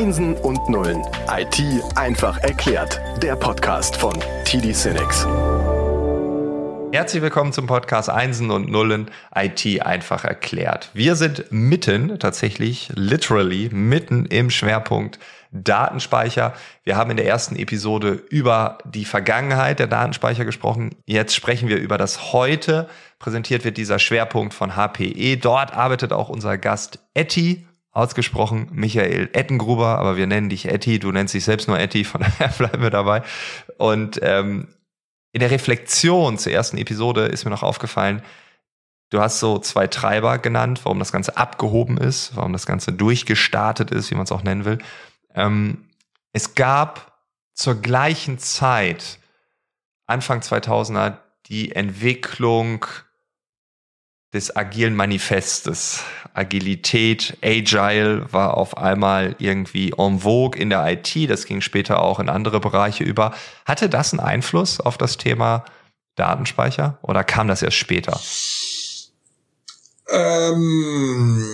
Einsen und Nullen. IT einfach erklärt. Der Podcast von TD Cinex. Herzlich willkommen zum Podcast Einsen und Nullen IT einfach erklärt. Wir sind mitten, tatsächlich, literally, mitten im Schwerpunkt Datenspeicher. Wir haben in der ersten Episode über die Vergangenheit der Datenspeicher gesprochen. Jetzt sprechen wir über das Heute. Präsentiert wird dieser Schwerpunkt von HPE. Dort arbeitet auch unser Gast Etty ausgesprochen Michael Ettengruber, aber wir nennen dich Etty, du nennst dich selbst nur Etty, von daher bleiben wir dabei. Und ähm, in der Reflexion zur ersten Episode ist mir noch aufgefallen, du hast so zwei Treiber genannt, warum das Ganze abgehoben ist, warum das Ganze durchgestartet ist, wie man es auch nennen will. Ähm, es gab zur gleichen Zeit, Anfang 2000er, die Entwicklung des agilen Manifestes. Agilität, Agile war auf einmal irgendwie en vogue in der IT. Das ging später auch in andere Bereiche über. Hatte das einen Einfluss auf das Thema Datenspeicher oder kam das erst später? Ähm,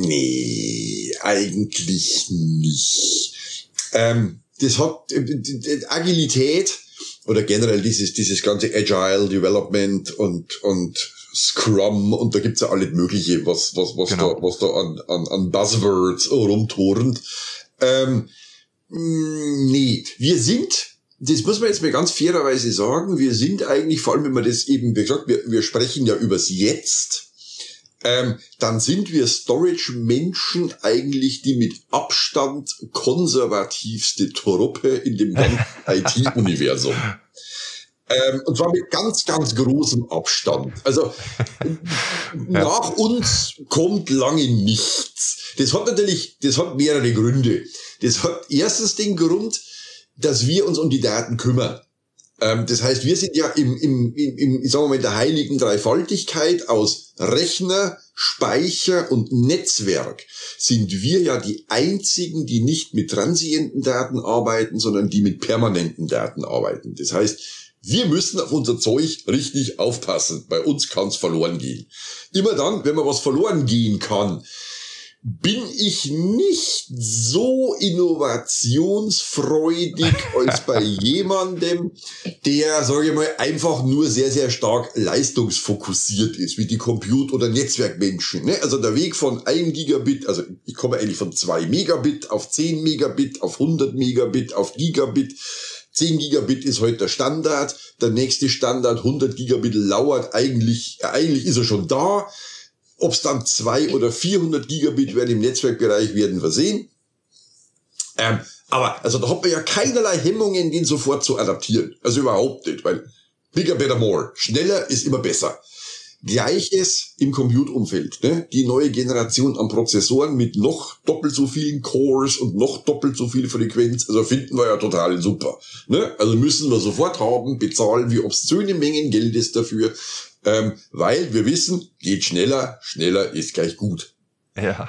nee, eigentlich nicht. Ähm, das hat äh, Agilität oder generell dieses dieses ganze Agile Development und und Scrum und da gibt's ja alles Mögliche, was, was, was genau. da, was da an, an, an Buzzwords rumturnt. Ähm, mm, nee, wir sind, das muss man jetzt mal ganz fairerweise sagen, wir sind eigentlich, vor allem wenn man das eben, wie gesagt, wir, wir sprechen ja übers Jetzt, ähm, dann sind wir Storage-Menschen eigentlich die mit Abstand konservativste Truppe in dem IT-Universum. Ähm, und zwar mit ganz, ganz großem Abstand. Also nach uns kommt lange nichts. Das hat natürlich, das hat mehrere Gründe. Das hat erstens den Grund, dass wir uns um die Daten kümmern. Ähm, das heißt, wir sind ja im, im, im, im sagen wir mal, in der heiligen Dreifaltigkeit aus Rechner, Speicher und Netzwerk sind wir ja die einzigen, die nicht mit transienten Daten arbeiten, sondern die mit permanenten Daten arbeiten. Das heißt, wir müssen auf unser Zeug richtig aufpassen. Bei uns kann's verloren gehen. Immer dann, wenn man was verloren gehen kann, bin ich nicht so innovationsfreudig als bei jemandem, der, sage ich mal, einfach nur sehr, sehr stark leistungsfokussiert ist, wie die Compute- oder Netzwerkmenschen. Ne? Also der Weg von 1 Gigabit, also ich komme eigentlich von 2 Megabit auf 10 Megabit, auf 100 Megabit, auf Gigabit, 10 Gigabit ist heute der Standard. Der nächste Standard 100 Gigabit lauert eigentlich, eigentlich ist er schon da. Ob es dann 2 oder 400 Gigabit werden im Netzwerkbereich, werden wir sehen. Ähm, aber also da hat man ja keinerlei Hemmungen, den sofort zu adaptieren. Also überhaupt nicht, weil bigger, better, more. Schneller ist immer besser. Gleiches im Compute-Umfeld. Ne? Die neue Generation an Prozessoren mit noch doppelt so vielen Cores und noch doppelt so viel Frequenz. Also finden wir ja total super. Ne? Also müssen wir sofort haben, bezahlen wir obszöne Mengen Geldes dafür. Ähm, weil wir wissen, geht schneller, schneller ist gleich gut. Ja.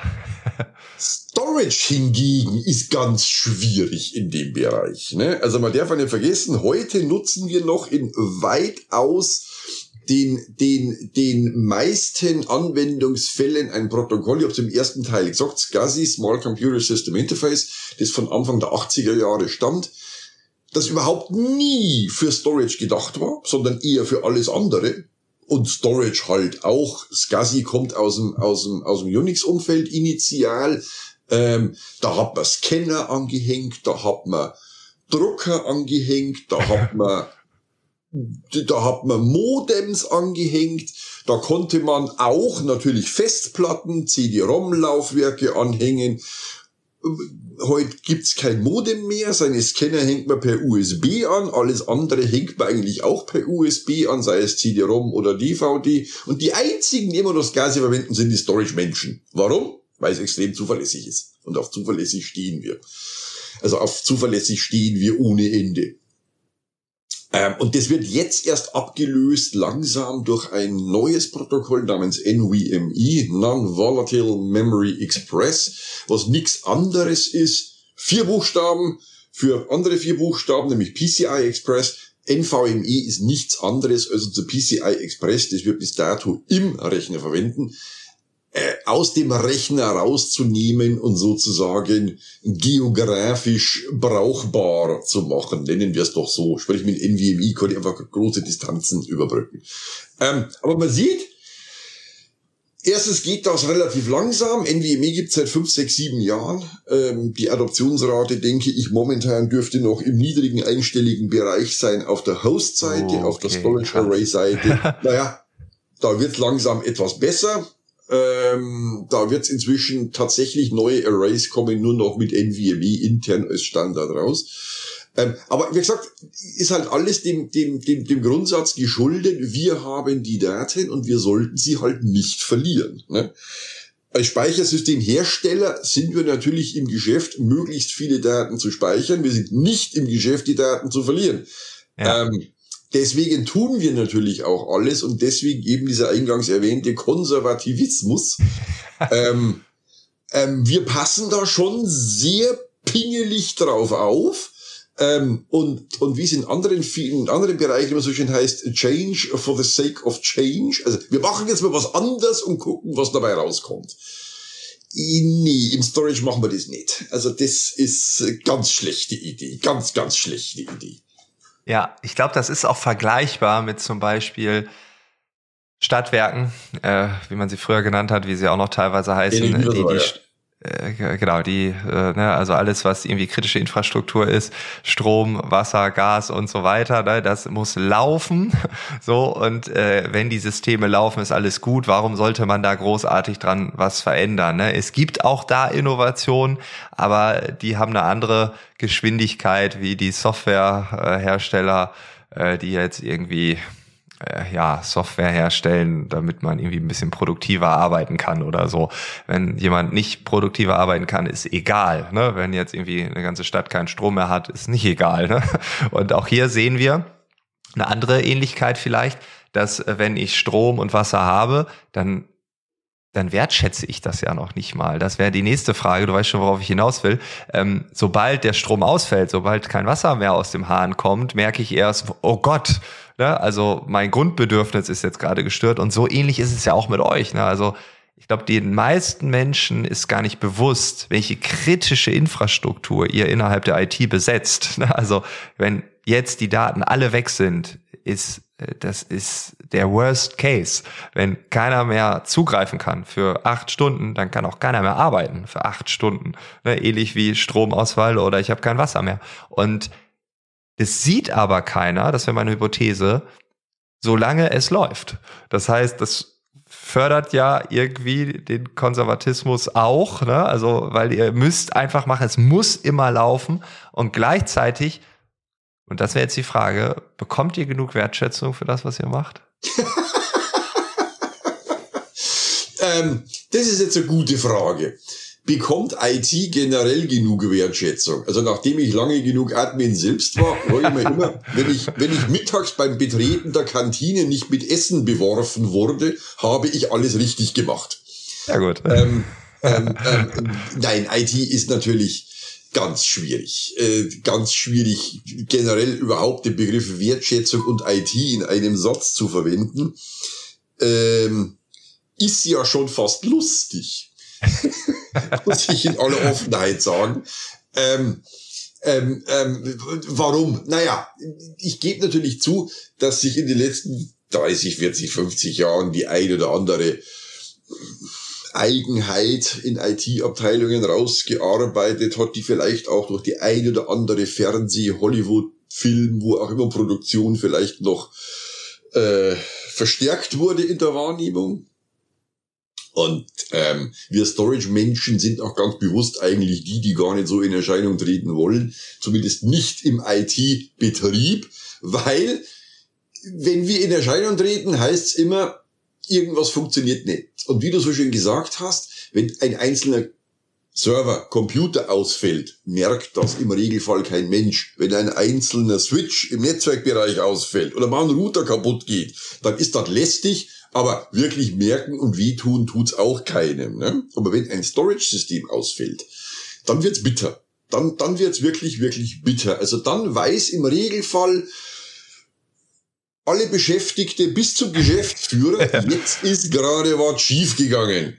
Storage hingegen ist ganz schwierig in dem Bereich. Ne? Also man darf nicht vergessen, heute nutzen wir noch in weitaus den, den, den meisten Anwendungsfällen ein Protokoll, ich habe im ersten Teil gesagt, SCSI, Small Computer System Interface, das von Anfang der 80er Jahre stammt, das überhaupt nie für Storage gedacht war, sondern eher für alles andere. Und Storage halt auch. SCSI kommt aus dem, aus dem, aus dem Unix-Umfeld initial. Ähm, da hat man Scanner angehängt, da hat man Drucker angehängt, da hat man da hat man Modems angehängt, da konnte man auch natürlich Festplatten, CD-ROM-Laufwerke anhängen. Heute gibt's kein Modem mehr, seine Scanner hängt man per USB an, alles andere hängt man eigentlich auch per USB an, sei es CD-ROM oder DVD. Und die einzigen, die immer das Gas verwenden, sind die Storage-Menschen. Warum? Weil es extrem zuverlässig ist. Und auf zuverlässig stehen wir. Also auf zuverlässig stehen wir ohne Ende. Ähm, und das wird jetzt erst abgelöst langsam durch ein neues Protokoll namens NVMe, Non-Volatile Memory Express, was nichts anderes ist. Vier Buchstaben für andere vier Buchstaben, nämlich PCI Express. NVMe ist nichts anderes als unser PCI Express, das wir bis dato im Rechner verwenden. Äh, aus dem Rechner rauszunehmen und sozusagen geografisch brauchbar zu machen. Nennen wir es doch so. Sprich, mit NVMe konnte ich einfach große Distanzen überbrücken. Ähm, aber man sieht, Erstens geht das relativ langsam. NVMe gibt es seit fünf, sechs, sieben Jahren. Ähm, die Adoptionsrate, denke ich, momentan dürfte noch im niedrigen einstelligen Bereich sein auf der Host-Seite, oh, okay. auf der Storage Array-Seite. naja, da wird langsam etwas besser. Ähm, da wird es inzwischen tatsächlich neue Arrays kommen, nur noch mit NVMe intern als Standard raus. Ähm, aber wie gesagt, ist halt alles dem, dem, dem, dem Grundsatz geschuldet, wir haben die Daten und wir sollten sie halt nicht verlieren. Ne? Als Speichersystemhersteller sind wir natürlich im Geschäft, möglichst viele Daten zu speichern. Wir sind nicht im Geschäft, die Daten zu verlieren. Ja. Ähm, Deswegen tun wir natürlich auch alles und deswegen eben dieser eingangs erwähnte Konservativismus. ähm, ähm, wir passen da schon sehr pingelig drauf auf. Ähm, und, und wie es in anderen, vielen anderen Bereichen immer so schön heißt, Change for the sake of change. Also wir machen jetzt mal was anderes und gucken, was dabei rauskommt. Nee, im Storage machen wir das nicht. Also das ist ganz schlechte Idee. Ganz, ganz schlechte Idee. Ja, ich glaube, das ist auch vergleichbar mit zum Beispiel Stadtwerken, äh, wie man sie früher genannt hat, wie sie auch noch teilweise heißen, die, die, äh, genau, die, äh, ne, also alles, was irgendwie kritische Infrastruktur ist, Strom, Wasser, Gas und so weiter, ne, das muss laufen. So, und äh, wenn die Systeme laufen, ist alles gut. Warum sollte man da großartig dran was verändern? Ne? Es gibt auch da Innovationen, aber die haben eine andere Geschwindigkeit wie die Softwarehersteller, äh, die jetzt irgendwie äh, ja, Software herstellen, damit man irgendwie ein bisschen produktiver arbeiten kann oder so. Wenn jemand nicht produktiver arbeiten kann, ist egal. Ne? Wenn jetzt irgendwie eine ganze Stadt keinen Strom mehr hat, ist nicht egal. Ne? Und auch hier sehen wir eine andere Ähnlichkeit vielleicht, dass äh, wenn ich Strom und Wasser habe, dann dann wertschätze ich das ja noch nicht mal. Das wäre die nächste Frage. Du weißt schon, worauf ich hinaus will. Ähm, sobald der Strom ausfällt, sobald kein Wasser mehr aus dem Hahn kommt, merke ich erst, oh Gott, Ne? Also mein Grundbedürfnis ist jetzt gerade gestört und so ähnlich ist es ja auch mit euch. Ne? Also ich glaube, den meisten Menschen ist gar nicht bewusst, welche kritische Infrastruktur ihr innerhalb der IT besetzt. Ne? Also wenn jetzt die Daten alle weg sind, ist äh, das ist der Worst Case. Wenn keiner mehr zugreifen kann für acht Stunden, dann kann auch keiner mehr arbeiten für acht Stunden. Ne? Ähnlich wie Stromausfall oder ich habe kein Wasser mehr. Und es sieht aber keiner, das wäre meine Hypothese, solange es läuft. Das heißt, das fördert ja irgendwie den Konservatismus auch, ne? Also, weil ihr müsst einfach machen, es muss immer laufen und gleichzeitig, und das wäre jetzt die Frage, bekommt ihr genug Wertschätzung für das, was ihr macht? ähm, das ist jetzt eine gute Frage bekommt IT generell genug Wertschätzung? Also nachdem ich lange genug Admin selbst war, war ich mir immer, wenn ich, wenn ich mittags beim Betreten der Kantine nicht mit Essen beworfen wurde, habe ich alles richtig gemacht. Ja gut. Ähm, ähm, ähm, nein, IT ist natürlich ganz schwierig. Äh, ganz schwierig, generell überhaupt den Begriff Wertschätzung und IT in einem Satz zu verwenden. Ähm, ist ja schon fast lustig. muss ich in aller Offenheit sagen. Ähm, ähm, ähm, warum? Naja, ich gebe natürlich zu, dass sich in den letzten 30, 40, 50 Jahren die ein oder andere Eigenheit in IT-Abteilungen rausgearbeitet hat, die vielleicht auch durch die ein oder andere Fernseh-, Hollywood-Film, wo auch immer Produktion vielleicht noch äh, verstärkt wurde in der Wahrnehmung. Und ähm, wir Storage-Menschen sind auch ganz bewusst eigentlich die, die gar nicht so in Erscheinung treten wollen, zumindest nicht im IT-Betrieb, weil wenn wir in Erscheinung treten, heißt es immer, irgendwas funktioniert nicht. Und wie du so schön gesagt hast, wenn ein einzelner Server, Computer ausfällt, merkt das im Regelfall kein Mensch. Wenn ein einzelner Switch im Netzwerkbereich ausfällt oder mal ein Router kaputt geht, dann ist das lästig aber wirklich merken und wehtun tut's auch keinem. Ne? Aber wenn ein Storage-System ausfällt, dann wird's bitter. Dann, dann wird's wirklich, wirklich bitter. Also dann weiß im Regelfall alle Beschäftigte bis zum Geschäftsführer, jetzt ist gerade was schiefgegangen.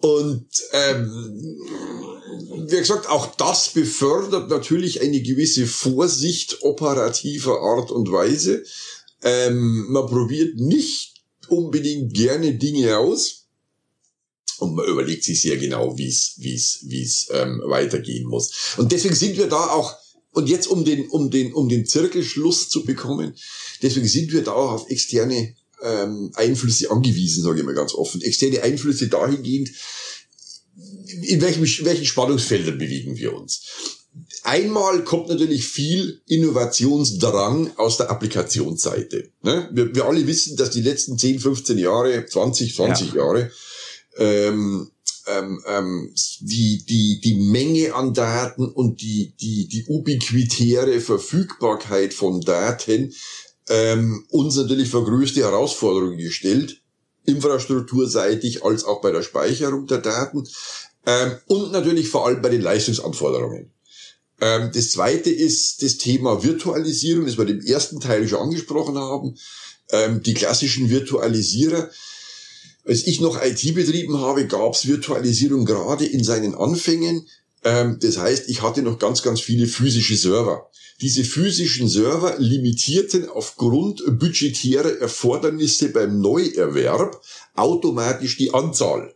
Und ähm, wie gesagt, auch das befördert natürlich eine gewisse Vorsicht operativer Art und Weise. Ähm, man probiert nicht unbedingt gerne Dinge aus und man überlegt sich sehr genau, wie es wie es wie es ähm, weitergehen muss. Und deswegen sind wir da auch und jetzt um den um den um den Zirkelschluss zu bekommen, deswegen sind wir da auch auf externe ähm, Einflüsse angewiesen, sage ich mal ganz offen. Externe Einflüsse dahingehend, in welchen, welchen Spannungsfeldern bewegen wir uns. Einmal kommt natürlich viel Innovationsdrang aus der Applikationsseite. Ne? Wir, wir alle wissen, dass die letzten 10, 15 Jahre, 20, 20 ja. Jahre ähm, ähm, ähm, die, die, die Menge an Daten und die, die, die ubiquitäre Verfügbarkeit von Daten ähm, uns natürlich vor größte Herausforderungen gestellt, infrastrukturseitig als auch bei der Speicherung der Daten ähm, und natürlich vor allem bei den Leistungsanforderungen. Ähm, das zweite ist das Thema Virtualisierung, das wir im ersten Teil schon angesprochen haben. Ähm, die klassischen Virtualisierer. Als ich noch IT betrieben habe, gab es Virtualisierung gerade in seinen Anfängen. Ähm, das heißt, ich hatte noch ganz, ganz viele physische Server. Diese physischen Server limitierten aufgrund budgetärer Erfordernisse beim Neuerwerb automatisch die Anzahl.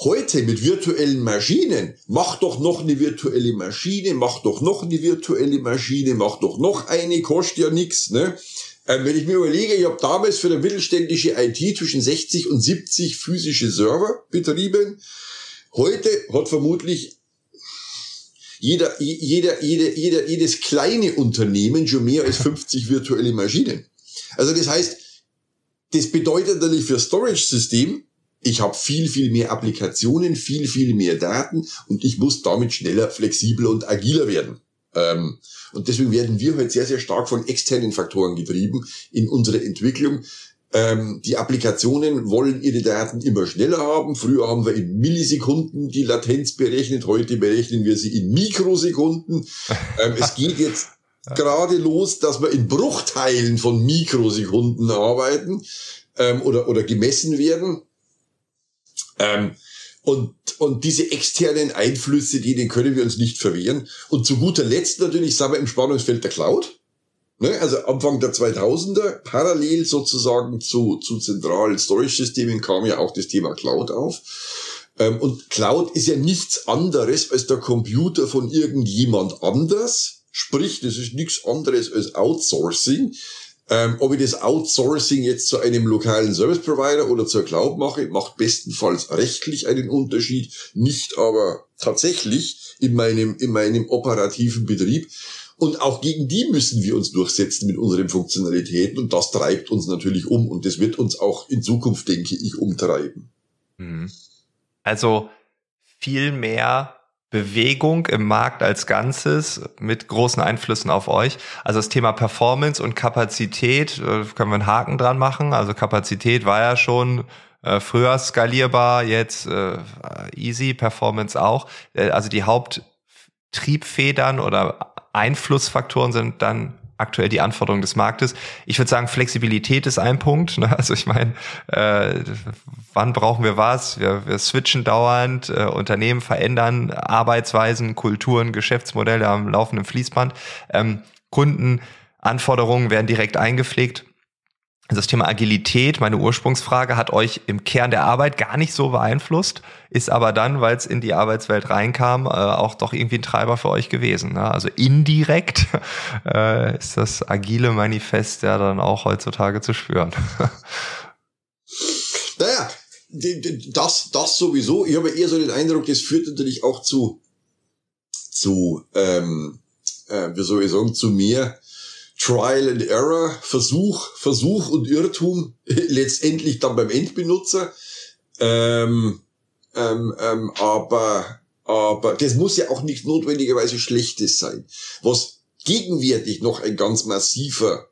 Heute mit virtuellen Maschinen, mach doch noch eine virtuelle Maschine, mach doch noch eine virtuelle Maschine, mach doch noch eine, kostet ja nichts. Ne? Ähm, wenn ich mir überlege, ich habe damals für eine mittelständische IT zwischen 60 und 70 physische Server betrieben. Heute hat vermutlich jeder, jeder, jeder, jeder, jedes kleine Unternehmen schon mehr als 50 virtuelle Maschinen. Also das heißt, das bedeutet natürlich für Storage-System, ich habe viel, viel mehr Applikationen, viel, viel mehr Daten und ich muss damit schneller, flexibler und agiler werden. Ähm, und deswegen werden wir halt sehr, sehr stark von externen Faktoren getrieben in unserer Entwicklung. Ähm, die Applikationen wollen ihre Daten immer schneller haben. Früher haben wir in Millisekunden die Latenz berechnet, heute berechnen wir sie in Mikrosekunden. Ähm, es geht jetzt gerade los, dass wir in Bruchteilen von Mikrosekunden arbeiten ähm, oder, oder gemessen werden. Ähm, und, und diese externen Einflüsse, denen können wir uns nicht verwehren. Und zu guter Letzt natürlich sind wir im Spannungsfeld der Cloud. Ne, also Anfang der 2000er, parallel sozusagen zu, zu zentralen Storage-Systemen kam ja auch das Thema Cloud auf. Ähm, und Cloud ist ja nichts anderes als der Computer von irgendjemand anders. Sprich, das ist nichts anderes als Outsourcing. Ähm, ob ich das Outsourcing jetzt zu einem lokalen Service Provider oder zur Cloud mache, macht bestenfalls rechtlich einen Unterschied, nicht aber tatsächlich in meinem, in meinem operativen Betrieb. Und auch gegen die müssen wir uns durchsetzen mit unseren Funktionalitäten. Und das treibt uns natürlich um. Und das wird uns auch in Zukunft, denke ich, umtreiben. Mhm. Also viel mehr Bewegung im Markt als Ganzes mit großen Einflüssen auf euch. Also das Thema Performance und Kapazität, äh, können wir einen Haken dran machen. Also Kapazität war ja schon äh, früher skalierbar, jetzt äh, easy, Performance auch. Äh, also die Haupttriebfedern oder Einflussfaktoren sind dann aktuell die Anforderungen des Marktes. Ich würde sagen, Flexibilität ist ein Punkt. Ne? Also ich meine, äh, wann brauchen wir was? Wir, wir switchen dauernd, äh, Unternehmen verändern Arbeitsweisen, Kulturen, Geschäftsmodelle am laufenden Fließband. Ähm, Kundenanforderungen werden direkt eingepflegt das Thema Agilität, meine Ursprungsfrage, hat euch im Kern der Arbeit gar nicht so beeinflusst, ist aber dann, weil es in die Arbeitswelt reinkam, äh, auch doch irgendwie ein Treiber für euch gewesen. Ne? Also indirekt äh, ist das agile Manifest ja dann auch heutzutage zu spüren. naja, das, das sowieso. Ich habe eher so den Eindruck, das führt natürlich auch zu, zu ähm, äh, wie soll ich sagen, zu mehr Trial and Error, Versuch, Versuch und Irrtum letztendlich dann beim Endbenutzer. Ähm, ähm, ähm, aber, aber das muss ja auch nicht notwendigerweise Schlechtes sein. Was gegenwärtig noch ein ganz massiver,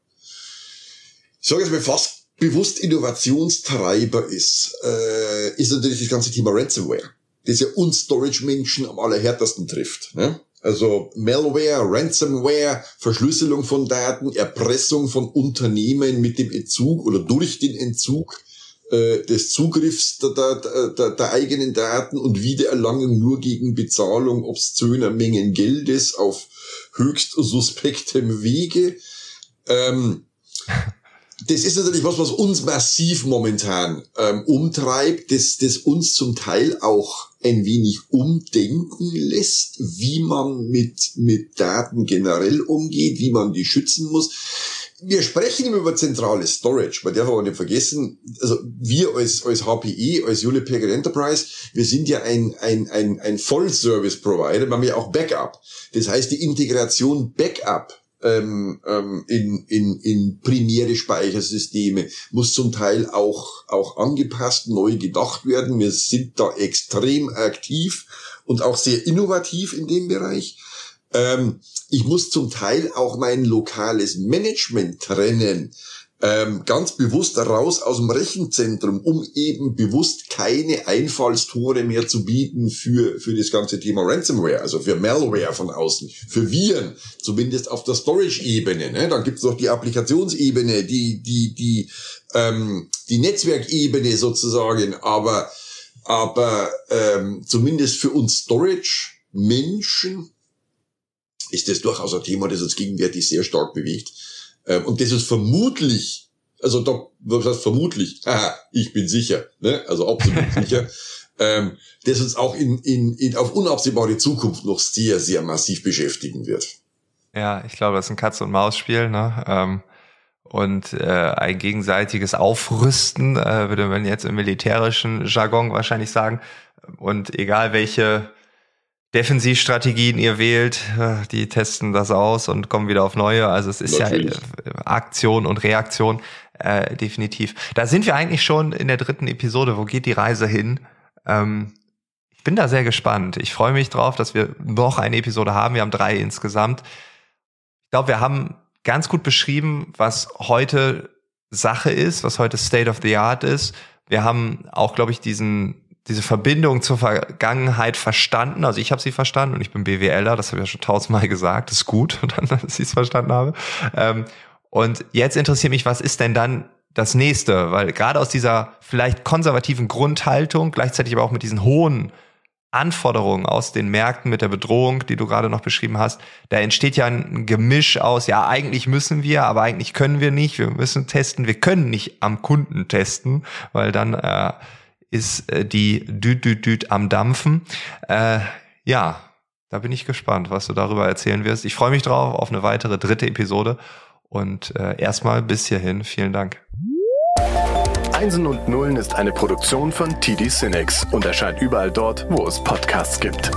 ich sage jetzt mal fast bewusst Innovationstreiber ist, äh, ist natürlich das ganze Thema Ransomware, das ja uns Storage-Menschen am allerhärtesten trifft. Ne? Also Malware, Ransomware, Verschlüsselung von Daten, Erpressung von Unternehmen mit dem Entzug oder durch den Entzug äh, des Zugriffs der, der, der, der eigenen Daten und Wiedererlangung nur gegen Bezahlung obszöner Mengen Geldes auf höchst suspektem Wege. Ähm, das ist natürlich was, was uns massiv momentan ähm, umtreibt, das, das uns zum Teil auch ein wenig umdenken lässt, wie man mit, mit Daten generell umgeht, wie man die schützen muss. Wir sprechen immer über zentrale Storage. Man darf aber nicht vergessen, also wir als, als HPE, als Packard Enterprise, wir sind ja ein, ein, ein, ein Vollservice-Provider, wir haben ja auch Backup. Das heißt, die Integration Backup ähm, ähm, in, in, in primäre Speichersysteme muss zum Teil auch, auch angepasst, neu gedacht werden. Wir sind da extrem aktiv und auch sehr innovativ in dem Bereich. Ähm, ich muss zum Teil auch mein lokales Management trennen ähm, ganz bewusst raus aus dem Rechenzentrum, um eben bewusst keine Einfallstore mehr zu bieten für, für das ganze Thema Ransomware, also für Malware von außen, für Viren, zumindest auf der Storage-Ebene. Ne? Dann gibt es noch die Applikationsebene, die, die, die, ähm, die Netzwerkebene sozusagen, aber, aber ähm, zumindest für uns Storage-Menschen ist das durchaus ein Thema, das uns gegenwärtig sehr stark bewegt und das ist vermutlich, also doch, was vermutlich, haha, ich bin sicher, ne? also absolut sicher, ähm, das uns auch in, in, in auf unabsehbare Zukunft noch sehr, sehr massiv beschäftigen wird. Ja, ich glaube, das ist ein Katz- und Maus-Spiel, ne? Ähm, und äh, ein gegenseitiges Aufrüsten, äh, würde man jetzt im militärischen Jargon wahrscheinlich sagen. Und egal welche Defensivstrategien ihr wählt, äh, die testen das aus und kommen wieder auf neue. Also es ist Natürlich. ja Aktion und Reaktion äh, definitiv. Da sind wir eigentlich schon in der dritten Episode. Wo geht die Reise hin? Ähm, ich bin da sehr gespannt. Ich freue mich drauf, dass wir noch eine Episode haben. Wir haben drei insgesamt. Ich glaube, wir haben ganz gut beschrieben, was heute Sache ist, was heute State of the Art ist. Wir haben auch, glaube ich, diesen diese Verbindung zur Vergangenheit verstanden. Also ich habe sie verstanden und ich bin BWLer, das habe ich ja schon tausendmal gesagt. Das ist gut, dass ich es verstanden habe. Ähm, und jetzt interessiert mich, was ist denn dann das nächste? Weil gerade aus dieser vielleicht konservativen Grundhaltung, gleichzeitig aber auch mit diesen hohen Anforderungen aus den Märkten mit der Bedrohung, die du gerade noch beschrieben hast, da entsteht ja ein Gemisch aus, ja, eigentlich müssen wir, aber eigentlich können wir nicht, wir müssen testen, wir können nicht am Kunden testen, weil dann äh, ist äh, die Düt Düt Düt am Dampfen. Äh, ja, da bin ich gespannt, was du darüber erzählen wirst. Ich freue mich drauf auf eine weitere dritte Episode. Und äh, erstmal bis hierhin, vielen Dank. Einsen und Nullen ist eine Produktion von TD Cinex und erscheint überall dort, wo es Podcasts gibt.